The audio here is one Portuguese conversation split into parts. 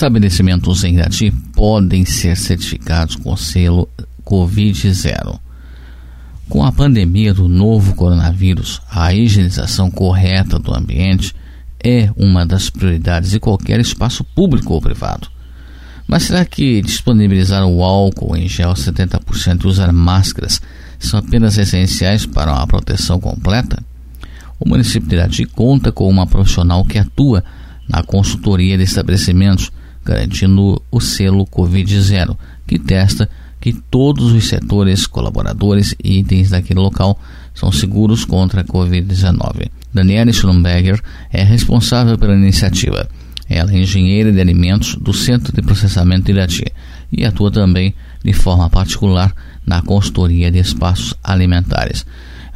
Estabelecimentos em Irati podem ser certificados com selo Covid-0. Com a pandemia do novo coronavírus, a higienização correta do ambiente é uma das prioridades de qualquer espaço público ou privado. Mas será que disponibilizar o álcool em gel 70% e usar máscaras são apenas essenciais para uma proteção completa? O município de Irati conta com uma profissional que atua na consultoria de estabelecimentos, garantindo o selo Covid-0, que testa que todos os setores, colaboradores e itens daquele local são seguros contra a Covid-19. Daniela Schlumberger é responsável pela iniciativa. Ela é engenheira de alimentos do Centro de Processamento de Irati e atua também de forma particular na consultoria de espaços alimentares.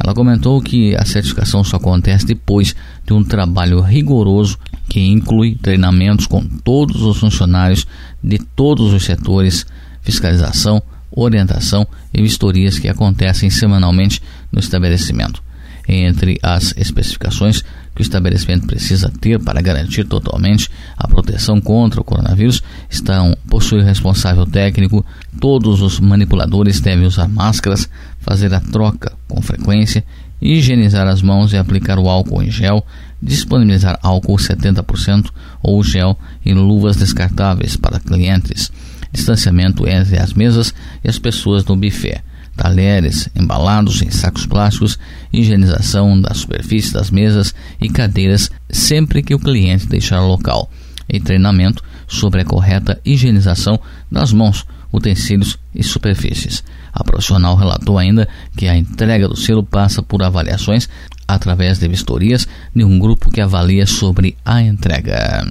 Ela comentou que a certificação só acontece depois de um trabalho rigoroso que inclui treinamentos com todos os funcionários de todos os setores, fiscalização, orientação e vistorias que acontecem semanalmente no estabelecimento. Entre as especificações que o estabelecimento precisa ter para garantir totalmente a proteção contra o coronavírus estão possuir responsável técnico, todos os manipuladores devem usar máscaras, fazer a troca com frequência, higienizar as mãos e aplicar o álcool em gel, disponibilizar álcool 70% ou gel em luvas descartáveis para clientes. Distanciamento entre as mesas e as pessoas no buffet, talheres embalados em sacos plásticos, higienização da superfície das mesas e cadeiras sempre que o cliente deixar o local, e treinamento sobre a correta higienização das mãos, utensílios e superfícies. A profissional relatou ainda que a entrega do selo passa por avaliações através de vistorias de um grupo que avalia sobre a entrega.